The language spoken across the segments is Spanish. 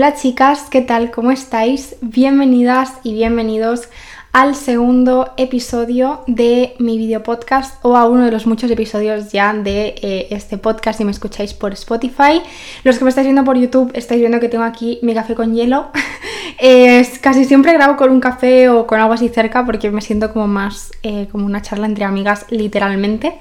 Hola chicas, ¿qué tal? ¿Cómo estáis? Bienvenidas y bienvenidos al segundo episodio de mi video podcast o a uno de los muchos episodios ya de eh, este podcast si me escucháis por Spotify. Los que me estáis viendo por YouTube estáis viendo que tengo aquí mi café con hielo. es, casi siempre grabo con un café o con algo así cerca porque me siento como más eh, como una charla entre amigas literalmente.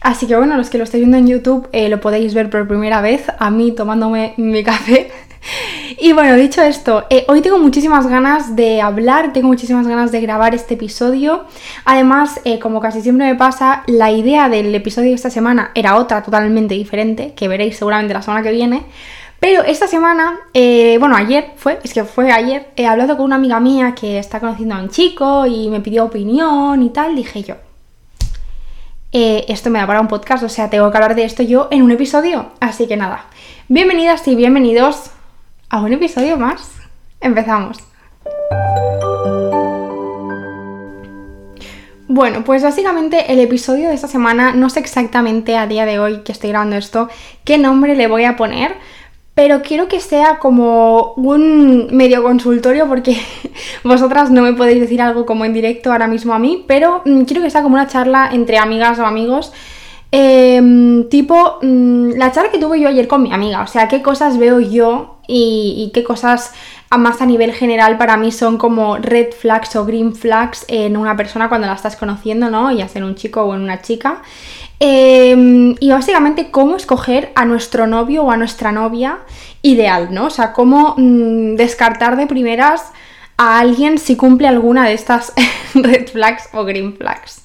Así que bueno, los que lo estáis viendo en YouTube eh, lo podéis ver por primera vez a mí tomándome mi café y bueno, dicho esto, eh, hoy tengo muchísimas ganas de hablar, tengo muchísimas ganas de grabar este episodio. Además, eh, como casi siempre me pasa, la idea del episodio de esta semana era otra totalmente diferente, que veréis seguramente la semana que viene. Pero esta semana, eh, bueno, ayer fue, es que fue ayer, he hablado con una amiga mía que está conociendo a un chico y me pidió opinión y tal, dije yo, esto me da para un podcast, o sea, tengo que hablar de esto yo en un episodio. Así que nada, bienvenidas y bienvenidos a un episodio más. Empezamos. Bueno, pues básicamente el episodio de esta semana, no sé exactamente a día de hoy que estoy grabando esto, qué nombre le voy a poner, pero quiero que sea como un medio consultorio porque vosotras no me podéis decir algo como en directo ahora mismo a mí, pero mm, quiero que sea como una charla entre amigas o amigos Em, tipo, mm, la charla que tuve yo ayer con mi amiga, o sea, qué cosas veo yo y, qué cosas más a nivel general para mí son como red flags o green flags en una persona cuando la estás conociendo, ¿no? Ya sea en un chico o en una chica. Em, y básicamente cómo escoger a nuestro novio o a nuestra novia ideal, ¿no? O sea, cómo mm, descartar de primeras a alguien si cumple alguna de estas red flags o green flags.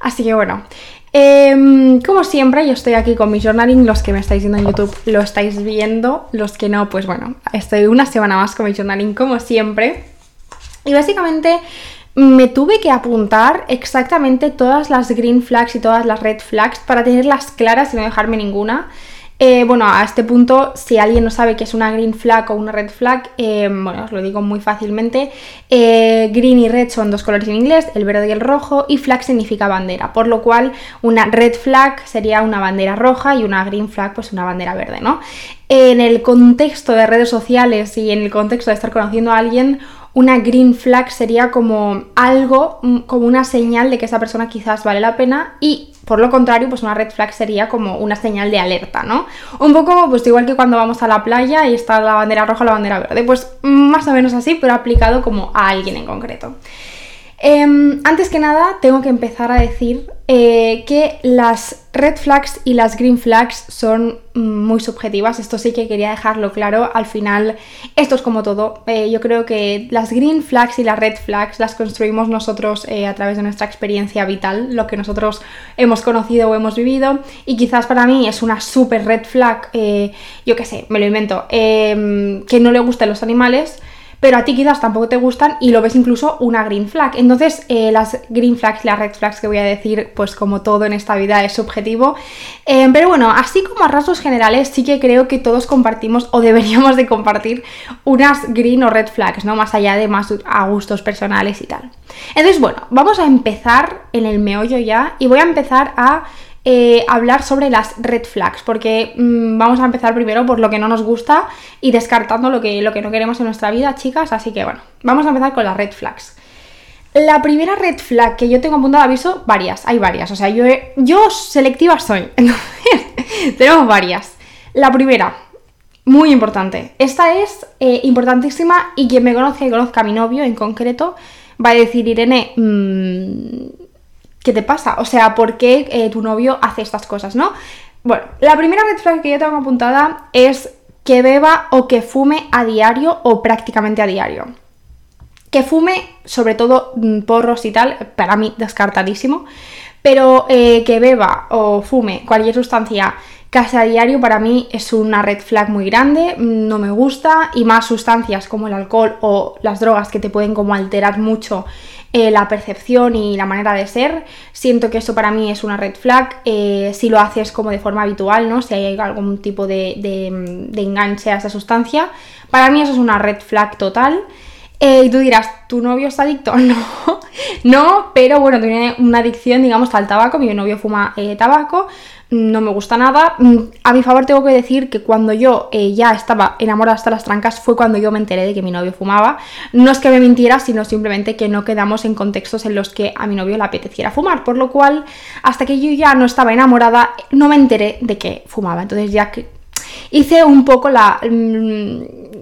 Así que bueno, Em, como siempre, yo estoy aquí con mi journaling. Los que me estáis viendo en YouTube lo estáis viendo. Los que no, pues bueno, estoy una semana más con mi journaling, como siempre. Y básicamente me tuve que apuntar exactamente todas las green flags y todas las red flags para tenerlas claras y no dejarme ninguna. Eh, bueno, a este punto, si alguien no sabe qué es una green flag o una red flag, eh, bueno, os lo digo muy fácilmente. Eh, green y red son dos colores en inglés, el verde y el rojo, y flag significa bandera, por lo cual una red flag sería una bandera roja y una green flag, pues una bandera verde, ¿no? En el contexto de redes sociales y en el contexto de estar conociendo a alguien, una green flag sería como algo, mm, como una señal de que esa persona quizás vale la pena y por lo contrario, pues una red flag sería como una señal de alerta, ¿no? Un poco, pues igual que cuando vamos a la playa y está la bandera roja o la bandera verde, pues más o menos así, pero aplicado como a alguien en concreto. Em, antes que nada, tengo que empezar a decir eh, que las red flags y las green flags son mm, muy subjetivas. Esto sí que quería dejarlo claro. Al final, esto es como todo. Eh, yo creo que las green flags y las red flags las construimos nosotros eh, a través de nuestra experiencia vital, lo que nosotros hemos conocido o hemos vivido. Y quizás para mí es una super red flag, yo qué sé, me lo invento, em, que no le gusten los animales pero a ti quizás tampoco te gustan y lo ves incluso una green flag. Entonces, eh, las green flags y las red flags que voy a decir, pues como todo en esta vida es subjetivo. Eh, pero bueno, así como a rasgos generales, sí que creo que todos compartimos o deberíamos de compartir unas green o red flags, ¿no? Más allá de más a gustos personales y tal. Entonces, bueno, vamos a empezar en el meollo ya y voy a empezar a eh, hablar sobre las red flags, porque mm, vamos a empezar primero por lo que no nos gusta y descartando lo que, lo que no queremos en nuestra vida, chicas. Así que bueno, vamos a empezar con las red flags. La primera red flag que yo tengo apuntado aviso, varias, hay varias. O sea, yo, yo selectiva soy. Entonces, tenemos varias. La primera, muy importante. Esta es eh, importantísima y quien me conozca y conozca a mi novio en concreto va a decir, Irene, mmm, ¿qué te pasa? O sea, ¿por qué eh, tu novio hace estas cosas, no? Bueno, la primera red flag que yo tengo apuntada es que beba o que fume a diario o prácticamente a diario. Que fume, sobre todo mm, porros y tal, para mí descartadísimo. Pero eh, que beba o fume cualquier sustancia casi a diario para mí es una red flag muy grande, mm, no me gusta y más sustancias como el alcohol o las drogas que te pueden como alterar mucho eh, la percepción y la manera de ser. Siento que eso para mí es una red flag. Eh, si lo haces como de forma habitual, ¿no? Si hay algún tipo de, enganche a esa sustancia. Para mí eso es una red flag total. Eh, y tú dirás, ¿tu novio está adicto? No. no, pero bueno, tiene una adicción, digamos, al tabaco. Mi novio fuma eh, tabaco, no me gusta nada. Mm, a mi favor tengo que decir que cuando yo eh, ya estaba enamorada hasta las trancas fue cuando yo me enteré de que mi novio fumaba. No es que me mintiera, sino simplemente que no quedamos en contextos en los que a mi novio le apeteciera fumar. Por lo cual, hasta que yo ya no estaba enamorada, no me enteré de que fumaba. Entonces ya que hice un poco la... Mm,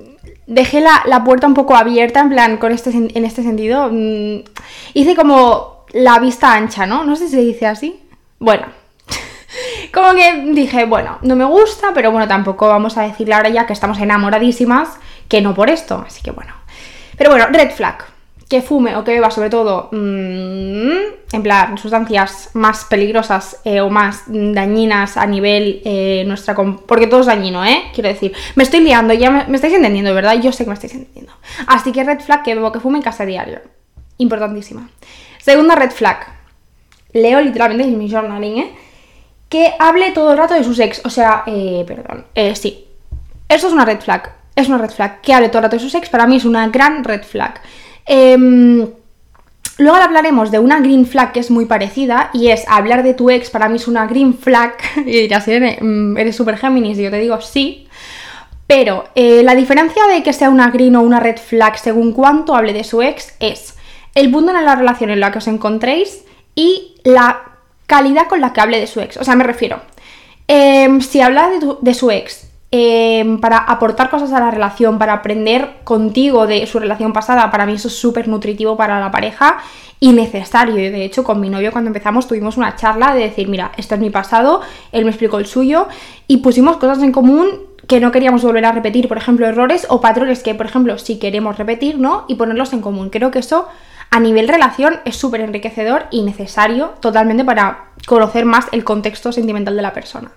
dejé la, puerta un poco abierta, en plan, con este, en este sentido. Mm, hice como la vista ancha, ¿no? No sé si se dice así. Bueno, como que dije, bueno, no me gusta, pero bueno, tampoco vamos a decirle ahora ya que estamos enamoradísimas, que no por esto. Así que bueno. Pero bueno, red flag. Que fume o que beba sobre todo, mmm, en plan, sustancias más peligrosas eh, o más dañinas a nivel eh, nuestra... Porque todo es dañino, ¿eh? Quiero decir, me estoy liando, ya me, estáis entendiendo, ¿verdad? Yo sé que me estáis entendiendo. Así que red flag, que bebo, que fume en casa diario. Importantísima. Segunda red flag. Leo literalmente en mi journaling, ¿eh? que hable todo el rato de sus ex. O sea, eh, perdón, eh, sí. Eso es una red flag. Es una red flag. Que hable todo el rato de sus ex, para mí es una gran red flag. Em, luego hablaremos de una green flag que es muy parecida y es hablar de tu ex para mí es una green flag. Y dirás, mm, eres super Géminis y yo te digo sí. Pero eh, la diferencia de que sea una green o una red flag según cuánto hable de su ex es el punto en la relación en la que os encontréis y la calidad con la que hable de su ex. O sea, me refiero, em, si habla de, su ex em, para aportar cosas a la relación, para aprender contigo de su relación pasada, para mí eso es súper nutritivo para la pareja y necesario. De hecho, con mi novio cuando empezamos tuvimos una charla de decir, mira, este es mi pasado, él me explicó el suyo y pusimos cosas en común que no queríamos volver a repetir, por ejemplo, errores o patrones que, por ejemplo, si queremos repetir, ¿no? Y ponerlos en común. Creo que eso a nivel relación es súper enriquecedor y necesario totalmente para conocer más el contexto sentimental de la persona.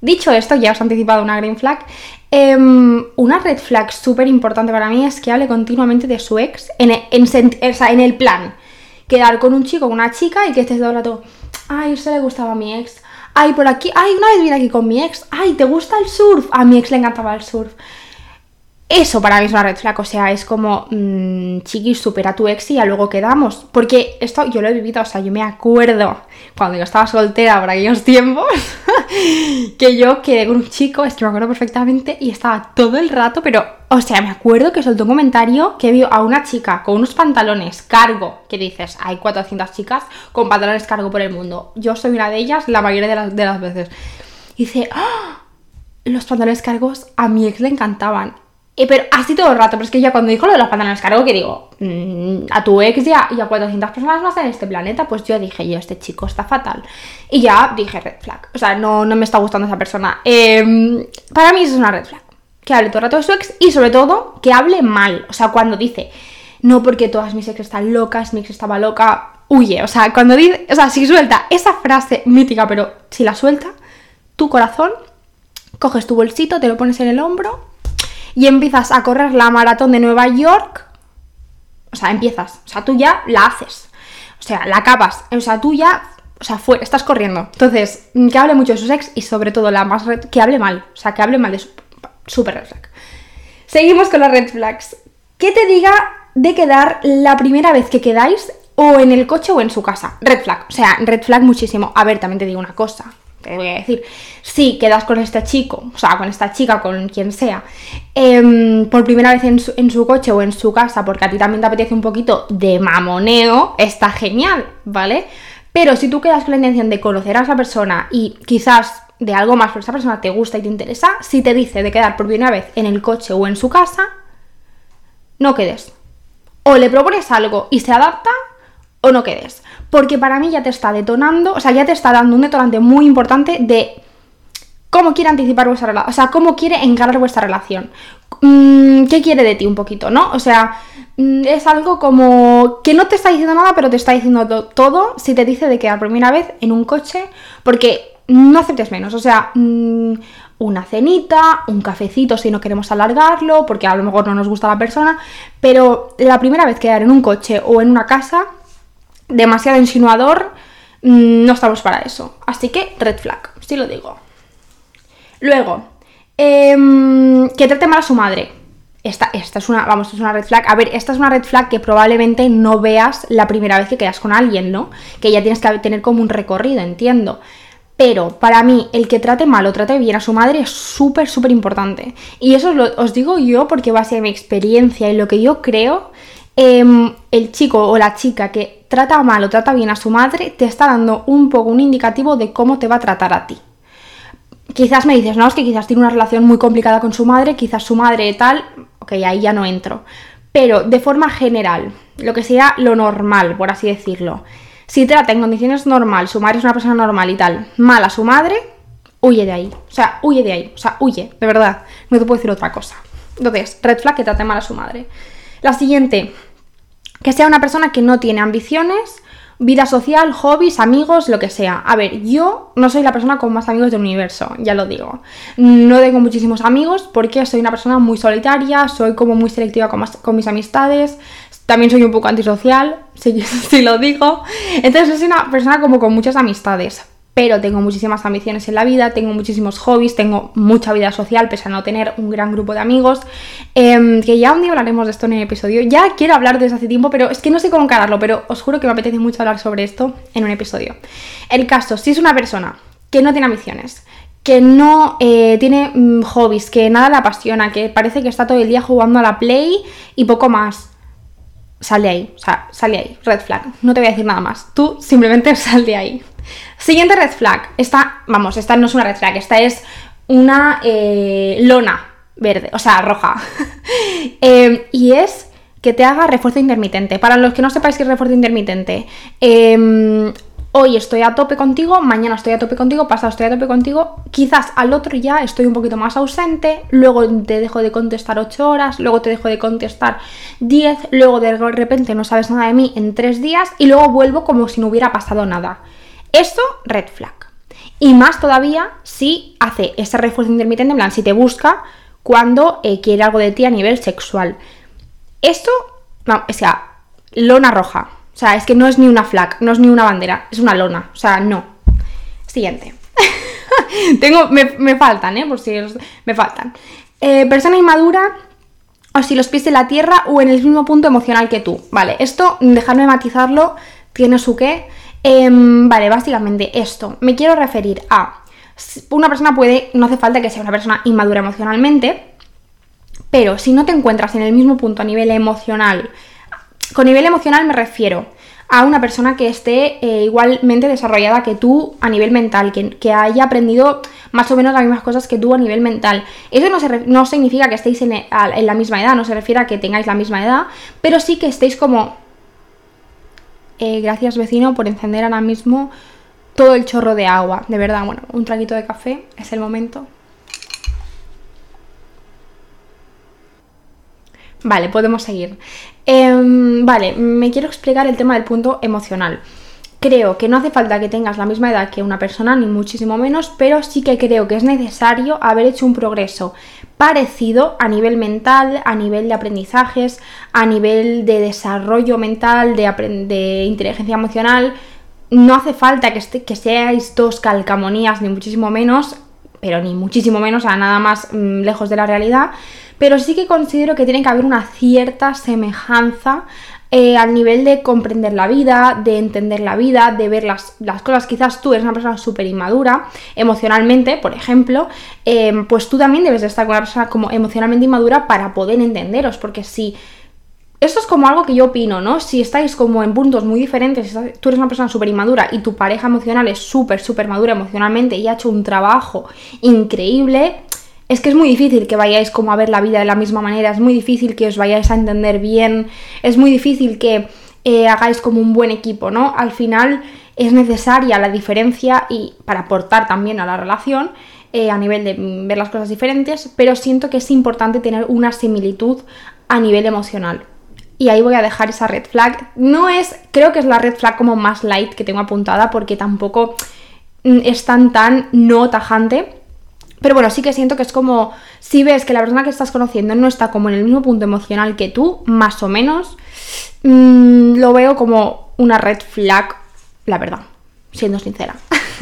Dicho esto, ya os he anticipado una green flag. Em, una red flag súper importante para mí es que hable continuamente de su ex en el, en, el plan. Quedar con un chico o una chica y que estés todo el ay, se le gustaba a mi ex. Ay, por aquí, ay, una vez vine aquí con mi ex. Ay, ¿te gusta el surf? A mi ex le encantaba el surf. Eso para mí es una red flag, o sea, es como, mmm, chiquis, supera a tu ex y ya luego quedamos. Porque esto yo lo he vivido, o sea, yo me acuerdo cuando yo estaba soltera por aquellos tiempos, que yo quedé con un chico, es que me acuerdo perfectamente, y estaba todo el rato, pero, o sea, me acuerdo que soltó un comentario que vio a una chica con unos pantalones cargo, que dices, hay 400 chicas con pantalones cargo por el mundo. Yo soy una de ellas la mayoría de las, de las veces. Y dice, ¡Ah! los pantalones cargos a mi ex le encantaban. Pero así todo el rato, pero es que ya cuando dijo lo de los pantalones cargo, que digo, mm, a tu ex ya y a 400 personas más en este planeta, pues yo dije, yo, este chico está fatal. Y ya dije red flag. O sea, no, no me está gustando esa persona. Em, para mí es una red flag. Que hable todo el rato de su ex y sobre todo que hable mal. O sea, cuando dice, no porque todas mis ex están locas, mi ex estaba loca, huye. O sea, cuando dice, o sea, si suelta esa frase mítica, pero si la suelta, tu corazón, coges tu bolsito, te lo pones en el hombro y empiezas a correr la maratón de Nueva York, o sea, empiezas, o sea, tú ya la haces, o sea, la acabas, o sea, tú ya, o sea, estás corriendo. Entonces, que hable mucho de su sex y sobre todo la más, que hable mal, o sea, que hable mal de su super red flag. Seguimos con las red flags. Que te diga de quedar la primera vez que quedáis o en el coche o en su casa. Red flag, o sea, red flag muchísimo. A ver, también te digo una cosa te voy a decir, si quedas con este chico, o sea, con esta chica, con quien sea, em, por primera vez en su, coche o en su casa, porque a ti también te apetece un poquito de mamoneo, está genial, ¿vale? Pero si tú quedas con la intención de conocer a esa persona y quizás de algo más, pero esa persona te gusta y te interesa, si te dice de quedar por primera vez en el coche o en su casa, no quedes. O le propones algo y se adapta, o no quedes porque para mí ya te está detonando, o sea, ya te está dando un detonante muy importante de cómo quiere anticipar vuestra relación, o sea, cómo quiere encarar vuestra relación. Mm, ¿Qué quiere de ti un poquito, no? O sea, mm, es algo como que no te está diciendo nada, pero te está diciendo todo si te dice de quedar por primera vez en un coche, porque no aceptes menos, o sea, mm, una cenita, un cafecito si no queremos alargarlo, porque a lo mejor no nos gusta la persona, pero la primera vez quedar en un coche o en una casa demasiado insinuador, mm, no estamos para eso. Así que red flag, si lo digo. Luego, em, que trate mal a su madre. esta, esta es una, vamos, es una red flag. A ver, esta es una red flag que probablemente no veas la primera vez que quedas con alguien, ¿no? Que ya tienes que tener como un recorrido, entiendo. Pero para mí, el que trate mal o trate bien a su madre es súper, súper importante. Y eso os, digo yo porque va a ser mi experiencia y lo que yo creo. Em, el chico o la chica que trata mal o trata bien a su madre te está dando un poco un indicativo de cómo te va a tratar a ti. Quizás me dices, no, es que quizás tiene una relación muy complicada con su madre, quizás su madre tal, ok, ahí ya no entro. Pero de forma general, lo que sea lo normal, por así decirlo. Si trata en condiciones normal, su madre es una persona normal y tal, mal a su madre, huye de ahí. O sea, huye de ahí. O sea, huye, de verdad. No te puedo decir otra cosa. Entonces, red flag que trate mal a su madre. La siguiente, que sea una persona que no tiene ambiciones, vida social, hobbies, amigos, lo que sea. A ver, yo no soy la persona con más amigos del universo, ya lo digo. No tengo muchísimos amigos porque soy una persona muy solitaria, soy como muy selectiva con, mis amistades, también soy un poco antisocial, si, lo digo. Entonces soy una persona como con muchas amistades pero tengo muchísimas ambiciones en la vida, tengo muchísimos hobbies, tengo mucha vida social, pese a no tener un gran grupo de amigos, em, que ya un día hablaremos de esto en el episodio. Ya quiero hablar desde hace tiempo, pero es que no sé cómo encararlo, pero os juro que me apetece mucho hablar sobre esto en un episodio. El caso, si es una persona que no tiene ambiciones, que no eh, tiene mm, hobbies, que nada le apasiona, que parece que está todo el día jugando a la Play y poco más. Sal de ahí, o sea, sal ahí, red flag. No te voy a decir nada más. Tú simplemente sal de ahí. Siguiente red flag. Esta, vamos, esta no es una red flag, esta es una eh, lona verde, o sea, roja. Em, y es que te haga refuerzo intermitente. Para los que no sepáis qué es refuerzo intermitente, em, hoy estoy a tope contigo, mañana estoy a tope contigo, pasado estoy a tope contigo, quizás al otro ya estoy un poquito más ausente, luego te dejo de contestar 8 horas, luego te dejo de contestar 10, luego de repente no sabes nada de mí en 3 días y luego vuelvo como si no hubiera pasado nada. Eso, red flag. Y más todavía si hace ese refuerzo intermitente, en plan, si te busca cuando eh, quiere algo de ti a nivel sexual. Esto, no, o sea, lona roja. O sea, es que no es ni una flag, no es ni una bandera, es una lona. O sea, no. Siguiente. Tengo, me, faltan, ¿eh? Por si me faltan. Eh, persona inmadura o si los pies en la tierra o en el mismo punto emocional que tú. Vale, esto, dejarme matizarlo, tiene su qué. Em, vale, básicamente esto. Me quiero referir a. Una persona puede. No hace falta que sea una persona inmadura emocionalmente. Pero si no te encuentras en el mismo punto a nivel emocional. Con nivel emocional me refiero a una persona que esté eh, igualmente desarrollada que tú a nivel mental, que, haya aprendido más o menos las mismas cosas que tú a nivel mental. Eso no, no significa que estéis en, en, la misma edad, no se refiere a que tengáis la misma edad, pero sí que estéis como eh, gracias vecino por encender ahora mismo todo el chorro de agua. De verdad, bueno, un traguito de café es el momento. Vale, podemos seguir. Em, vale, me quiero explicar el tema del punto emocional. Creo que no hace falta que tengas la misma edad que una persona, ni muchísimo menos, pero sí que creo que es necesario haber hecho un progreso parecido a nivel mental, a nivel de aprendizajes, a nivel de desarrollo mental, de, de inteligencia emocional. No hace falta que, que seáis dos calcamonías, ni muchísimo menos, pero ni muchísimo menos, a nada más mm, lejos de la realidad. Pero sí que considero que tiene que haber una cierta semejanza eh, al nivel de comprender la vida, de entender la vida, de ver las, cosas. Quizás tú eres una persona súper inmadura emocionalmente, por ejemplo, em, pues tú también debes de estar con una persona como emocionalmente inmadura para poder entenderos, porque si... Esto es como algo que yo opino, ¿no? Si estáis como en puntos muy diferentes, tú eres una persona súper inmadura y tu pareja emocional es súper, súper madura emocionalmente y ha hecho un trabajo increíble, es que es muy difícil que vayáis como a ver la vida de la misma manera, es muy difícil que os vayáis a entender bien, es muy difícil que eh, hagáis como un buen equipo, ¿no? Al final es necesaria la diferencia y para aportar también a la relación eh, a nivel de ver las cosas diferentes, pero siento que es importante tener una similitud a nivel emocional. Y ahí voy a dejar esa red flag. No es, creo que es la red flag como más light que tengo apuntada porque tampoco mm, es tan tan no tajante pero bueno, sí que siento que es como, si ves que la persona que estás conociendo no está como en el mismo punto emocional que tú, más o menos, mm, lo veo como una red flag, la verdad, siendo sincera.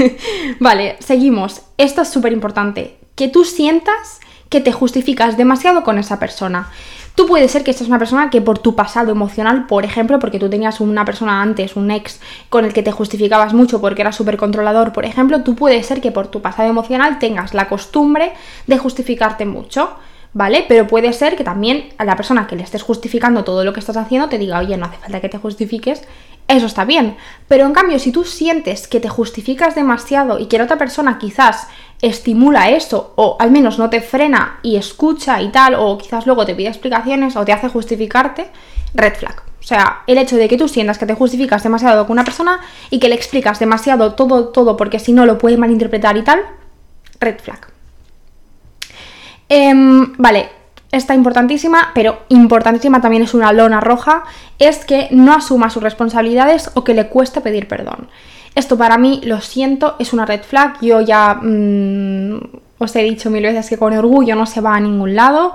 vale, seguimos. Esto es súper importante. Que tú sientas que te justificas demasiado con esa persona. Tú puedes ser que seas una persona que por tu pasado emocional, por ejemplo, porque tú tenías una persona antes, un ex, con el que te justificabas mucho porque era súper controlador, por ejemplo, tú puedes ser que por tu pasado emocional tengas la costumbre de justificarte mucho. ¿vale? Pero puede ser que también a la persona que le estés justificando todo lo que estás haciendo te diga, oye, no hace falta que te justifiques, eso está bien. Pero en cambio, si tú sientes que te justificas demasiado y que la otra persona quizás estimula eso, o al menos no te frena y escucha y tal, o quizás luego te pide explicaciones o te hace justificarte, red flag. O sea, el hecho de que tú sientas que te justificas demasiado con una persona y que le explicas demasiado todo, todo, porque si no lo puede malinterpretar y tal, red flag. Em, vale, esta importantísima, pero importantísima también es una lona roja, es que no asuma sus responsabilidades o que le cueste pedir perdón. Esto para mí, lo siento, es una red flag. Yo ya mm, os he dicho mil veces que con orgullo no se va a ningún lado.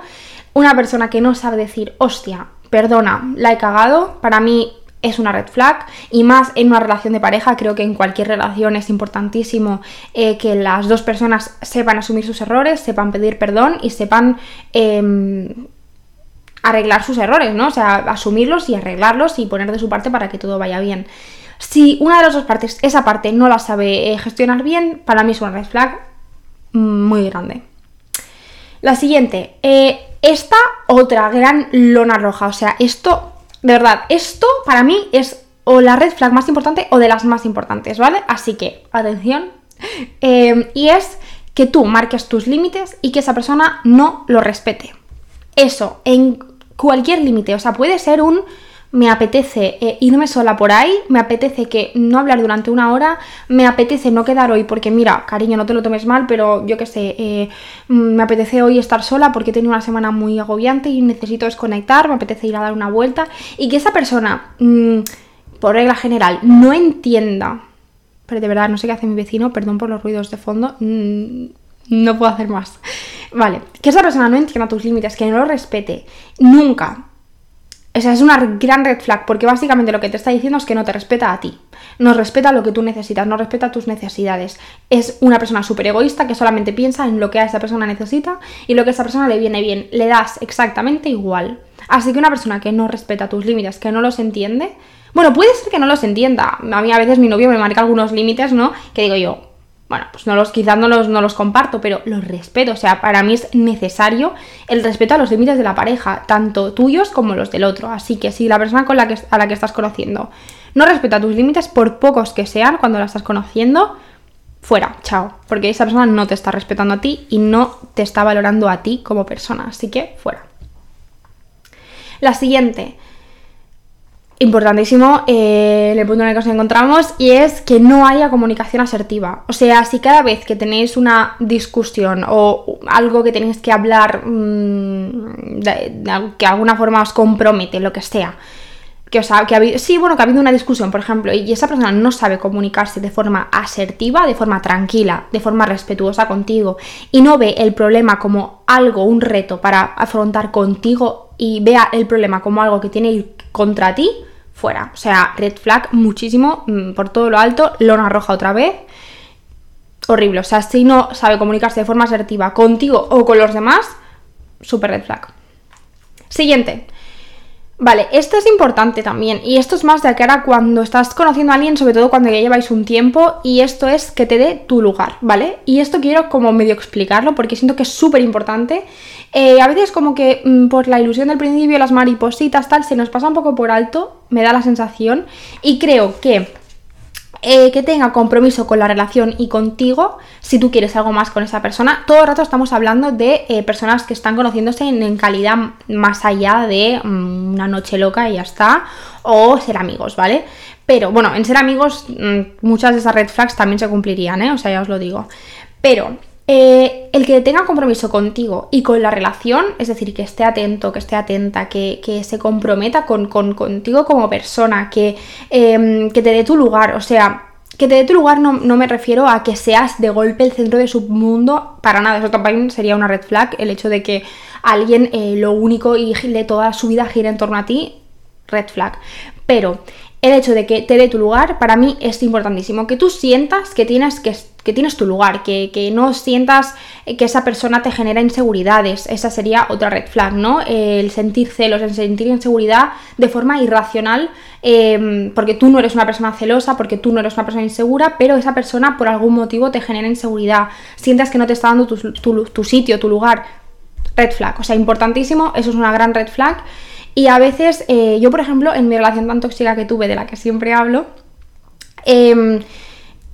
Una persona que no sabe decir, hostia, perdona, la he cagado, para mí es una red flag y más en una relación de pareja, creo que en cualquier relación es importantísimo eh, que las dos personas sepan asumir sus errores, sepan pedir perdón y sepan em, arreglar sus errores, ¿no? O sea, asumirlos y arreglarlos y poner de su parte para que todo vaya bien. Si una de las dos partes, esa parte, no la sabe eh, gestionar bien, para mí es una red flag muy grande. La siguiente, eh, esta otra gran lona roja, o sea, esto de verdad, esto para mí es o la red flag más importante o de las más importantes, ¿vale? Así que, atención. Em, y es que tú marques tus límites y que esa persona no lo respete. Eso, en cualquier límite. O sea, puede ser un me apetece eh, irme sola por ahí, me apetece que no hablar durante una hora, me apetece no quedar hoy porque mira, cariño, no te lo tomes mal, pero yo qué sé, eh, mm, me apetece hoy estar sola porque he tenido una semana muy agobiante y necesito desconectar, me apetece ir a dar una vuelta y que esa persona, mm, por regla general, no entienda, pero de verdad no sé qué hace mi vecino, perdón por los ruidos de fondo, mm, no puedo hacer más. Vale, que esa persona no entienda tus límites, que no lo respete, nunca o sea, es una gran red flag porque básicamente lo que te está diciendo es que no te respeta a ti. No respeta lo que tú necesitas, no respeta tus necesidades. Es una persona súper egoísta que solamente piensa en lo que a esa persona necesita y lo que a esa persona le viene bien. Le das exactamente igual. Así que una persona que no respeta tus límites, que no los entiende, bueno, puede ser que no los entienda. A mí a veces mi novio me marca algunos límites, ¿no? Que digo yo, bueno, pues no los, quizás no los, no los comparto, pero los respeto. O sea, para mí es necesario el respeto a los límites de la pareja, tanto tuyos como los del otro. Así que si la persona con la que, a la que estás conociendo no respeta tus límites, por pocos que sean, cuando la estás conociendo, fuera, chao. Porque esa persona no te está respetando a ti y no te está valorando a ti como persona. Así que fuera. La siguiente, importantísimo eh, el punto en el que nos encontramos y es que no haya comunicación asertiva. O sea, si cada vez que tenéis una discusión o algo que tenéis que hablar mm, que de alguna forma os compromete, lo que sea, que, os ha, que ha sí, bueno, que ha habido una discusión, por ejemplo, y esa persona no sabe comunicarse de forma asertiva, de forma tranquila, de forma respetuosa contigo, y no ve el problema como algo, un reto para afrontar contigo y vea el problema como algo que tiene contra ti, fuera. O sea, red flag muchísimo, mm, por todo lo alto, lona roja otra vez. Horrible. O sea, si no sabe comunicarse de forma asertiva contigo o con los demás, super red flag. Siguiente. Vale, esto es importante también y esto es más de cara cuando estás conociendo a alguien, sobre todo cuando ya lleváis un tiempo y esto es que te dé tu lugar, ¿vale? Y esto quiero como medio explicarlo porque siento que es súper importante. Eh, a veces como que mm, por la ilusión del principio, las maripositas, tal, se nos pasa un poco por alto, me da la sensación y creo que eh, que tenga compromiso con la relación y contigo, si tú quieres algo más con esa persona. Todo el rato estamos hablando de eh, personas que están conociéndose en, calidad más allá de mm, una noche loca y ya está, o ser amigos, ¿vale? Pero bueno, en ser amigos mm, muchas de esas red flags también se cumplirían, ¿eh? O sea, ya os lo digo. Pero eh, el que tenga compromiso contigo y con la relación, es decir, que esté atento, que esté atenta, que, se comprometa con, contigo como persona, que, em, que, te dé tu lugar, o sea, que te dé tu lugar no, me refiero a que seas de golpe el centro de su mundo, para nada, eso también sería una red flag, el hecho de que alguien eh, lo único y de toda su vida gira en torno a ti, red flag. Pero el hecho de que te dé tu lugar, para mí es importantísimo. Que tú sientas que tienes que, que tienes tu lugar, que, no sientas que esa persona te genera inseguridades. Esa sería otra red flag, ¿no? El sentir celos, el sentir inseguridad de forma irracional, em, porque tú no eres una persona celosa, porque tú no eres una persona insegura, pero esa persona por algún motivo te genera inseguridad. Sientas que no te está dando tu, sitio, tu lugar. Red flag, o sea, importantísimo, eso es una gran red flag. Y a veces, eh, yo por ejemplo, en mi relación tan tóxica que tuve, de la que siempre hablo, eh,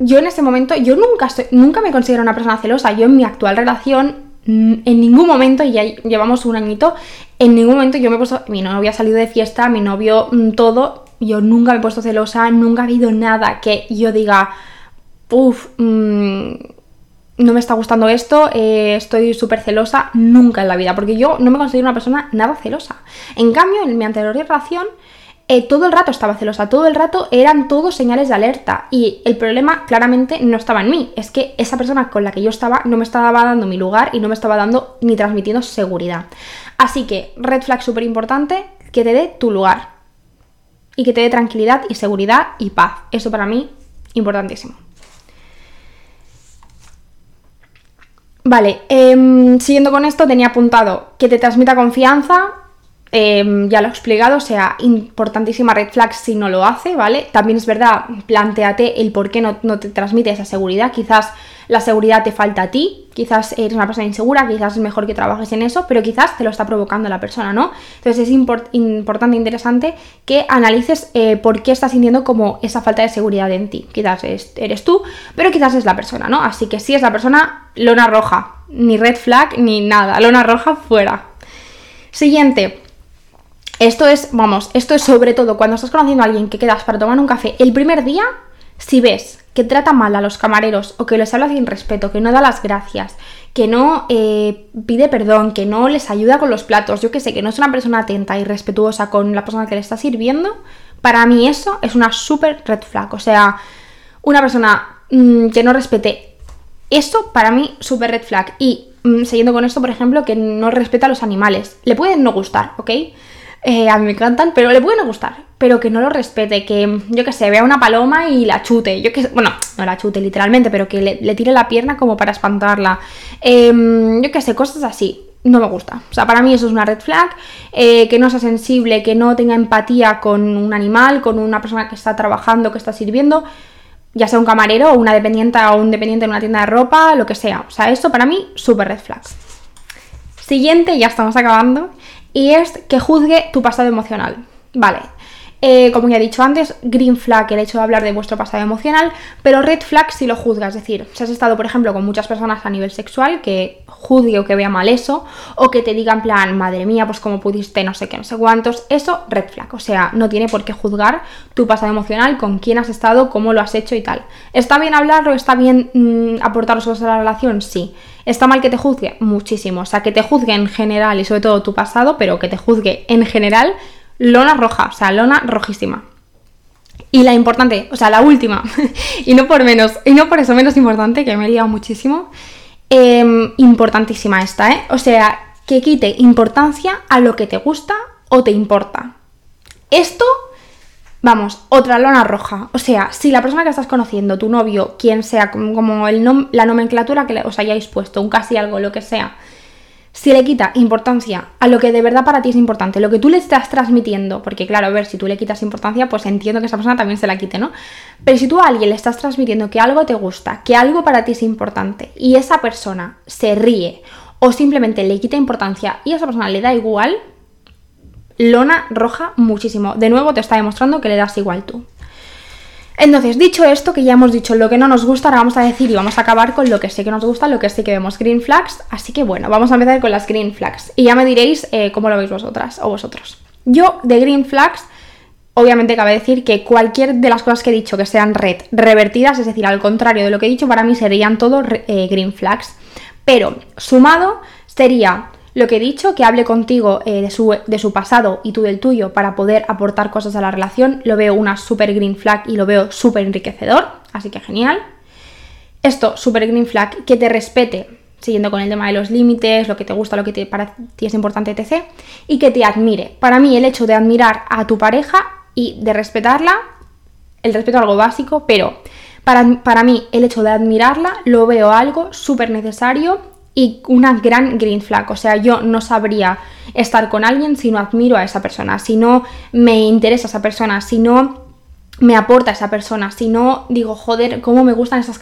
yo en ese momento, yo nunca, nunca me considero una persona celosa. Yo en mi actual relación, en ningún momento, y ya llevamos un añito, en ningún momento yo me he puesto, mi novio ha salido de fiesta, mi novio mm, todo, yo nunca me he puesto celosa, nunca ha habido nada que yo diga, uff, mm, no me está gustando esto, eh, estoy súper celosa, nunca en la vida, porque yo no me considero una persona nada celosa. En cambio, en mi anterior relación, eh, todo el rato estaba celosa, todo el rato eran todos señales de alerta y el problema claramente no estaba en mí, es que esa persona con la que yo estaba no me estaba dando mi lugar y no me estaba dando ni transmitiendo seguridad. Así que, red flag súper importante, que te dé tu lugar y que te dé tranquilidad y seguridad y paz. Eso para mí, importantísimo. Vale, em, siguiendo con esto, tenía apuntado que te transmita confianza, Em, ya lo he explicado, o sea, importantísima red flag si no lo hace, ¿vale? También es verdad, planteate el por qué no, te transmite esa seguridad. Quizás la seguridad te falta a ti, quizás eres una persona insegura, quizás es mejor que trabajes en eso, pero quizás te lo está provocando la persona, ¿no? Entonces es importante, interesante que analices eh, por qué estás sintiendo como esa falta de seguridad en ti. Quizás eres tú, pero quizás es la persona, ¿no? Así que si es la persona, lona roja, ni red flag ni nada, lona roja fuera. Siguiente, esto es, vamos, esto es sobre todo cuando estás conociendo a alguien que quedas para tomar un café el primer día, si ves que trata mal a los camareros o que les habla sin respeto, que no da las gracias, que no eh, pide perdón, que no les ayuda con los platos, yo que sé, que no es una persona atenta y respetuosa con la persona que le está sirviendo, para mí eso es una súper red flag. O sea, una persona mm, que no respete eso, para mí, súper red flag. Y mm, siguiendo con esto, por ejemplo, que no respeta a los animales. Le pueden no gustar, ¿ok? Eh, a mí me encantan, pero le pueden gustar, pero que no lo respete, que yo que sé, vea una paloma y la chute, yo que bueno, no la chute literalmente, pero que le, tire la pierna como para espantarla, em, yo que sé, cosas así. No me gusta. O sea, para mí eso es una red flag. Eh, que no sea sensible, que no tenga empatía con un animal, con una persona que está trabajando, que está sirviendo ya sea un camarero una dependiente o un dependiente en una tienda de ropa, lo que sea. O sea, esto para mí, súper red flag. Siguiente, ya estamos acabando, y es que juzgue tu pasado emocional. Vale, eh, como ya he dicho antes, green flag el hecho de hablar de vuestro pasado emocional, pero red flag si lo juzgas, es decir, si has estado, por ejemplo, con muchas personas a nivel sexual, que juzgue o que vea mal eso, o que te diga en plan, madre mía, pues como pudiste, no sé qué, no sé cuántos, eso, red flag, o sea, no tiene por qué juzgar tu pasado emocional, con quién has estado, cómo lo has hecho y tal. ¿Está bien hablarlo? ¿Está bien mm, aportar los cosas a la relación? Sí. ¿Está mal que te juzgue? Muchísimo. O sea, que te juzgue en general y sobre todo tu pasado, pero que te juzgue en general, lona roja, o sea, lona rojísima. Y la importante, o sea, la última, y no por menos, y no por eso menos importante, que me he liado muchísimo, em, importantísima esta, ¿eh? O sea, que quite importancia a lo que te gusta o te importa. Esto Vamos, otra lona roja. O sea, si la persona que estás conociendo, tu novio, quien sea, como el la nomenclatura que os hayáis puesto, un casi algo, lo que sea, si le quita importancia a lo que de verdad para ti es importante, lo que tú le estás transmitiendo, porque claro, a ver, si tú le quitas importancia, pues entiendo que esa persona también se la quite, ¿no? Pero si tú a alguien le estás transmitiendo que algo te gusta, que algo para ti es importante, y esa persona se ríe o simplemente le quita importancia y a esa persona le da igual, lona roja muchísimo. De nuevo te está demostrando que le das igual tú. Entonces, dicho esto, que ya hemos dicho lo que no nos gusta, ahora vamos a decir y vamos a acabar con lo que sí que nos gusta, lo que sí que vemos green flags. Así que bueno, vamos a empezar con las green flags. Y ya me diréis eh, cómo lo veis vosotras o vosotros. Yo, de green flags, obviamente cabe decir que cualquier de las cosas que he dicho que sean red revertidas, es decir, al contrario de lo que he dicho, para mí serían todo eh, green flags. Pero sumado sería lo que he dicho, que hable contigo eh, de, su, de, su, pasado y tú del tuyo para poder aportar cosas a la relación, lo veo una super green flag y lo veo súper enriquecedor, así que genial. Esto, super green flag, que te respete, siguiendo con el tema de los límites, lo que te gusta, lo que te, para ti es importante, etc. Y que te admire. Para mí el hecho de admirar a tu pareja y de respetarla, el respeto es algo básico, pero Para, para mí, el hecho de admirarla lo veo algo súper necesario y una gran green flag. O sea, yo no sabría estar con alguien si no admiro a esa persona, si no me interesa esa persona, si no me aporta esa persona, si no digo, joder, cómo me gustan estas,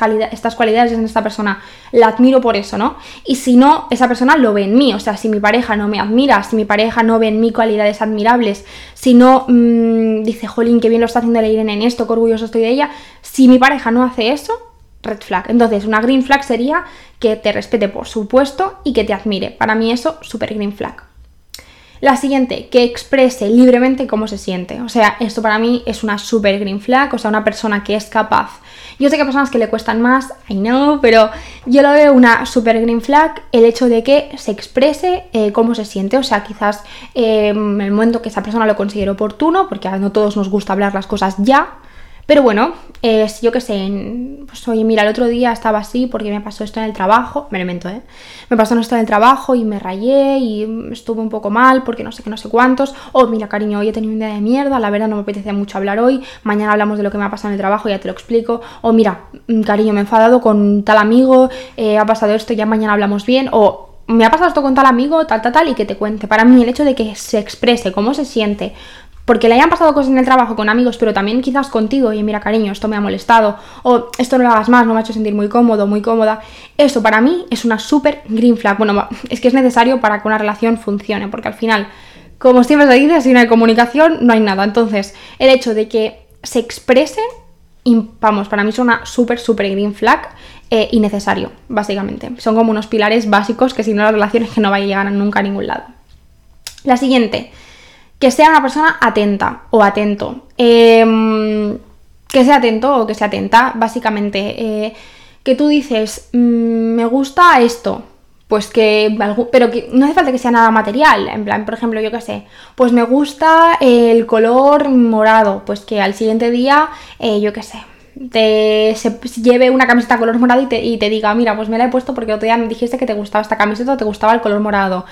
cualidades en esta persona, la admiro por eso, ¿no? Y si no, esa persona lo ve en mí, o sea, si mi pareja no me admira, si mi pareja no ve en mí cualidades admirables, si no mmm, dice, jolín, qué bien lo está haciendo la Irene en esto, qué orgulloso estoy de ella, si mi pareja no hace eso, red flag. Entonces, una green flag sería que te respete por supuesto y que te admire. Para mí eso, super green flag. La siguiente, que exprese libremente cómo se siente. O sea, esto para mí es una super green flag, o sea, una persona que es capaz. Yo sé que hay personas que le cuestan más, I know, pero yo lo veo una super green flag el hecho de que se exprese eh, cómo se siente. O sea, quizás eh, en el momento que esa persona lo considere oportuno, porque a no todos nos gusta hablar las cosas ya, pero bueno, eh, yo qué sé, pues oye, mira, el otro día estaba así porque me pasó esto en el trabajo, me lo invento, ¿eh? Me pasó esto en el trabajo y me rayé y estuve un poco mal porque no sé qué, no sé cuántos. O oh, mira, cariño, hoy he tenido un día de mierda, la verdad no me apetece mucho hablar hoy, mañana hablamos de lo que me ha pasado en el trabajo, ya te lo explico. O mira, mm, cariño, me he enfadado con tal amigo, eh, ha pasado esto, ya mañana hablamos bien. O me ha pasado esto con tal amigo, tal, tal, tal, y que te cuente. Para mí el hecho de que se exprese cómo se siente, porque le hayan pasado cosas en el trabajo con amigos, pero también quizás contigo, y mira cariño, esto me ha molestado, o esto no lo hagas más, no me ha hecho sentir muy cómodo, muy cómoda, eso para mí es una súper green flag. Bueno, es que es necesario para que una relación funcione, porque al final, como siempre se dice, si no hay comunicación, no hay nada. Entonces, el hecho de que se exprese, vamos, para mí es una súper, súper green flag eh, y necesario, básicamente. Son como unos pilares básicos que si no las relaciones que no vayan a llegar nunca a ningún lado. La siguiente, que sea una persona atenta o atento. Em, que sea atento o que sea atenta, básicamente. Eh, que tú dices, mm, me gusta esto, pues que, pero que no hace falta que sea nada material, en plan, por ejemplo, yo qué sé, pues me gusta el color morado, pues que al siguiente día, eh, yo qué sé, te se, lleve una camiseta color morado y te, y te, diga, mira, pues me la he puesto porque otro día me dijiste que te gustaba esta camiseta o te gustaba el color morado.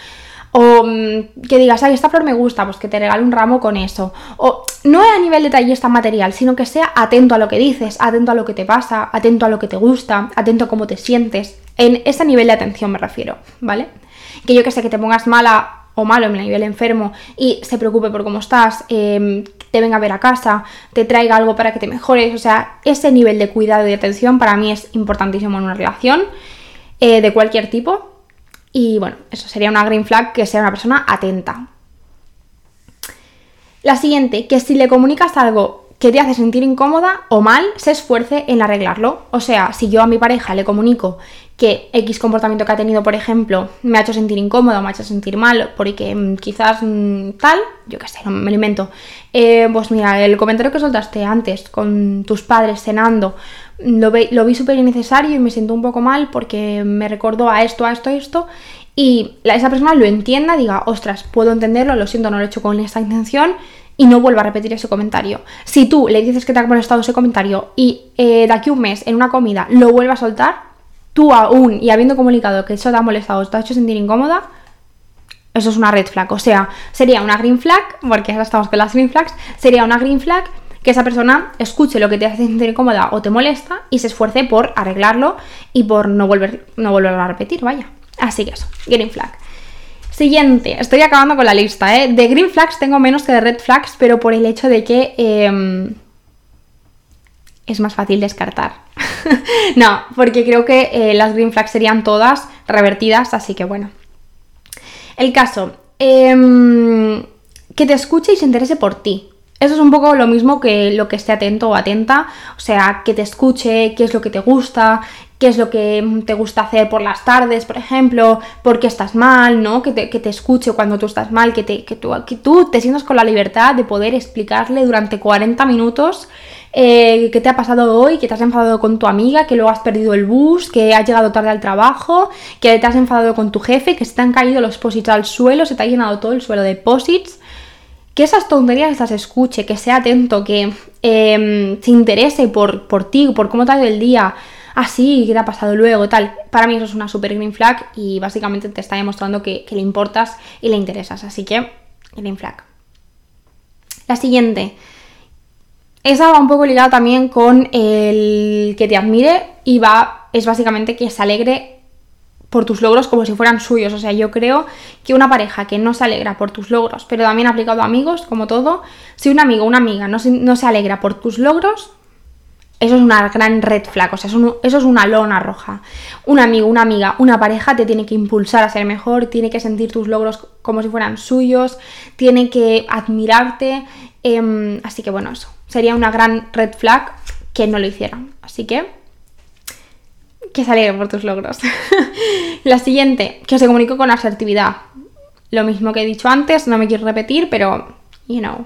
O mm, que digas, ay, esta flor me gusta, pues que te regale un ramo con eso. O no a nivel detallista material, sino que sea atento a lo que dices, atento a lo que te pasa, atento a lo que te gusta, atento a cómo te sientes. En ese nivel de atención me refiero, ¿vale? Que yo que sé, que te pongas mala o malo en el nivel enfermo y se preocupe por cómo estás, em, te venga a ver a casa, te traiga algo para que te mejores. O sea, ese nivel de cuidado y atención para mí es importantísimo en una relación eh, de cualquier tipo y bueno, eso sería una green flag que sea una persona atenta. La siguiente, que si le comunicas algo que te hace sentir incómoda o mal, se esfuerce en arreglarlo. O sea, si yo a mi pareja le comunico que X comportamiento que ha tenido, por ejemplo, me ha hecho sentir incómodo, me ha hecho sentir mal, porque mm, quizás mm, tal, yo qué sé, no me lo invento. Eh, pues mira, el comentario que soltaste antes con tus padres cenando, lo, lo vi súper innecesario y me siento un poco mal porque me recordó a esto, a esto, a esto. Y esa persona lo entienda, diga, ostras, puedo entenderlo, lo siento, no lo he hecho con esta intención y no vuelva a repetir ese comentario. Si tú le dices que te ha molestado ese comentario y eh, de aquí un mes en una comida lo vuelva a soltar, tú aún y habiendo comunicado que eso te ha molestado te ha hecho sentir incómoda, eso es una red flag. O sea, sería una green flag, porque ahora estamos con las green flags, sería una green flag que esa persona escuche lo que te hace sentir incómoda o te molesta y se esfuerce por arreglarlo y por no volver, no volverlo a repetir, vaya. Así que eso, green flag. Siguiente, estoy acabando con la lista, ¿eh? De green flags tengo menos que de red flags, pero por el hecho de que em, es más fácil descartar. no, porque creo que eh, las green flags serían todas revertidas, así que bueno. El caso, em, que te escuche y se interese por ti. Eso es un poco lo mismo que lo que esté atento o atenta, o sea, que te escuche, qué es lo que te gusta, qué es lo que te gusta hacer por las tardes, por ejemplo, por qué estás mal, ¿no? Que te, escuche cuando tú estás mal, que, te, que, tú, que tú te sientas con la libertad de poder explicarle durante 40 minutos eh, qué te ha pasado hoy, que te has enfadado con tu amiga, que luego has perdido el bus, que has llegado tarde al trabajo, que te has enfadado con tu jefe, que se te han caído los posits al suelo, se te ha llenado todo el suelo de posits que esas tonterías las escuche, que sea atento, que em, se interese por, por ti, por cómo te ha ido el día, así, qué te ha pasado luego, tal. Para mí eso es una super green flag y básicamente te está demostrando que, le importas y le interesas. Así que, green flag. La siguiente. esa va un poco ligada también con el que te admire y va, es básicamente que se alegre por tus logros como si fueran suyos. O sea, yo creo que una pareja que no se alegra por tus logros, pero también aplicado a amigos, como todo, si un amigo una amiga no se, no se alegra por tus logros, eso es una gran red flag, o sea, eso, es una lona roja. Un amigo, una amiga, una pareja te tiene que impulsar a ser mejor, tiene que sentir tus logros como si fueran suyos, tiene que admirarte. Em, así que bueno, eso sería una gran red flag que no lo hicieran. Así que que salga por tus logros. La siguiente, que se comunico con asertividad. Lo mismo que he dicho antes, no me quiero repetir, pero, you know,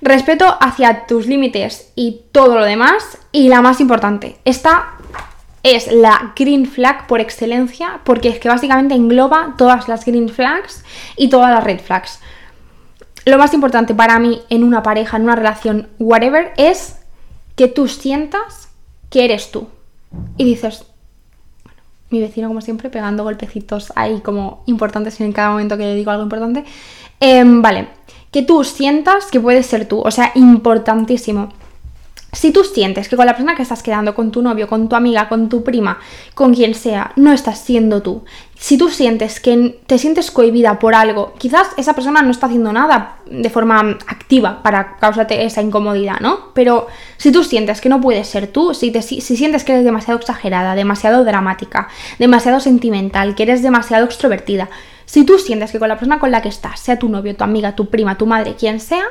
respeto hacia tus límites y todo lo demás. Y la más importante, esta es la green flag por excelencia, porque es que básicamente engloba todas las green flags y todas las red flags. Lo más importante para mí en una pareja, en una relación, whatever, es que tú sientas que eres tú. Y dices, mi vecino como siempre pegando golpecitos ahí como importantes en cada momento que le digo algo importante. Em, vale, que tú sientas que puedes ser tú, o sea, importantísimo. Si tú sientes que con la persona que estás quedando, con tu novio, con tu amiga, con tu prima, con quien sea, no estás siendo tú, si tú sientes que te sientes cohibida por algo, quizás esa persona no está haciendo nada de forma activa para causarte esa incomodidad, ¿no? Pero si tú sientes que no puedes ser tú, si, si sientes que eres demasiado exagerada, demasiado dramática, demasiado sentimental, que eres demasiado extrovertida, si tú sientes que con la persona con la que estás, sea tu novio, tu amiga, tu prima, tu madre, quien sea,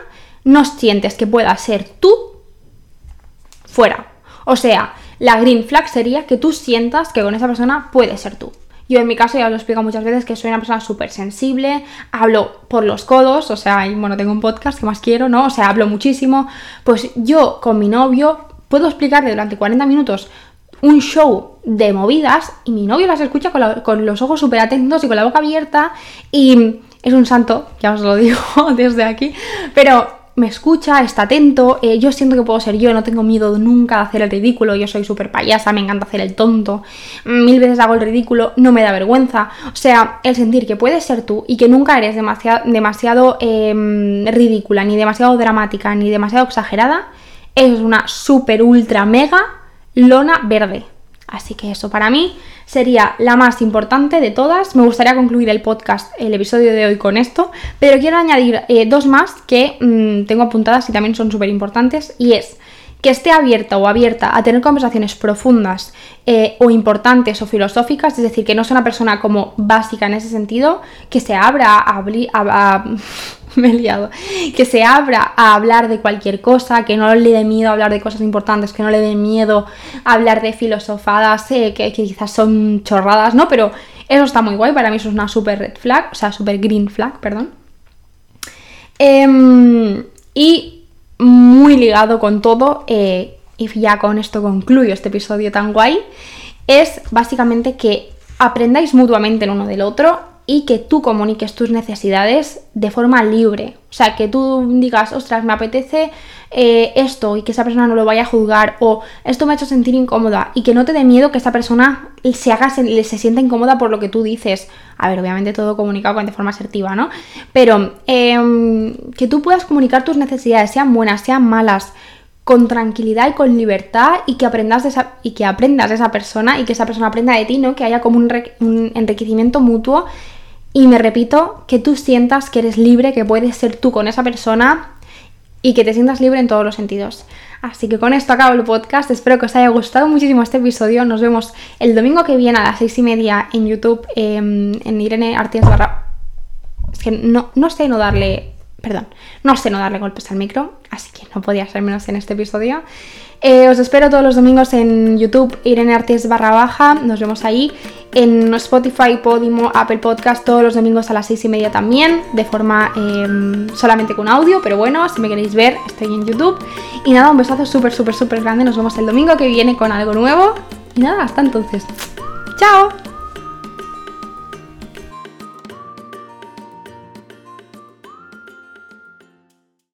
no sientes que pueda ser tú, fuera. O sea, la green flag sería que tú sientas que con esa persona puedes ser tú. Yo en mi caso ya lo explico muchas veces que soy una persona súper sensible, hablo por los codos, o sea, bueno, tengo un podcast que más quiero, ¿no? O sea, hablo muchísimo. Pues yo con mi novio puedo explicarle durante 40 minutos un show de movidas y mi novio las escucha con, los ojos súper atentos y con la boca abierta y es un santo, ya os lo digo desde aquí, pero me escucha, está atento, eh, yo siento que puedo ser yo, no tengo miedo nunca de hacer el ridículo, yo soy súper payasa, me encanta hacer el tonto, mil veces hago el ridículo, no me da vergüenza, o sea, el sentir que puedes ser tú y que nunca eres demasiado, demasiado em, ridícula, ni demasiado dramática, ni demasiado exagerada, es una súper ultra mega lona verde. Así que eso para mí sería la más importante de todas. Me gustaría concluir el podcast, el episodio de hoy con esto, pero quiero añadir eh, dos más que mm, tengo apuntadas y también son súper importantes y es que esté abierta o abierta a tener conversaciones profundas eh, o importantes o filosóficas, es decir, que no sea una persona como básica en ese sentido, que se abra a, a, me he liado, que se abra a hablar de cualquier cosa, que no le dé miedo hablar de cosas importantes, que no le dé miedo hablar de filosofadas, eh, que, quizás son chorradas, ¿no? Pero eso está muy guay, para mí eso es una super red flag, o sea, super green flag, perdón. Em, y muy ligado con todo, eh, y ya con esto concluyo este episodio tan guay, es básicamente que aprendáis mutuamente el uno del otro y que tú comuniques tus necesidades de forma libre. O sea, que tú digas, ostras, me apetece eh, esto y que esa persona no lo vaya a juzgar o esto me ha hecho sentir incómoda y que no te dé miedo que esa persona se haga, se, se sienta incómoda por lo que tú dices. A ver, obviamente todo comunicado de forma asertiva, ¿no? Pero em, que tú puedas comunicar tus necesidades, sean buenas, sean malas, con tranquilidad y con libertad y que aprendas de esa, y que aprendas de esa persona y que esa persona aprenda de ti, ¿no? Que haya como un, enriquecimiento mutuo y me repito, que tú sientas que eres libre, que puedes ser tú con esa persona y que te sientas libre en todos los sentidos. Así que con esto acabo el podcast. Espero que os haya gustado muchísimo este episodio. Nos vemos el domingo que viene a las seis y media en YouTube em, en Irene Artigas barra. Es que no, no sé no darle Perdón, no sé no darle golpes al micro, así que no podía ser menos en este episodio. Eh, os espero todos los domingos en YouTube, Irene Artes barra baja, nos vemos ahí. En Spotify, Podimo, Apple Podcast, todos los domingos a las seis y media también, de forma em, solamente con audio, pero bueno, si me queréis ver, estoy en YouTube. Y nada, un besazo súper, súper, súper grande, nos vemos el domingo que viene con algo nuevo. Y nada, hasta entonces. ¡Chao!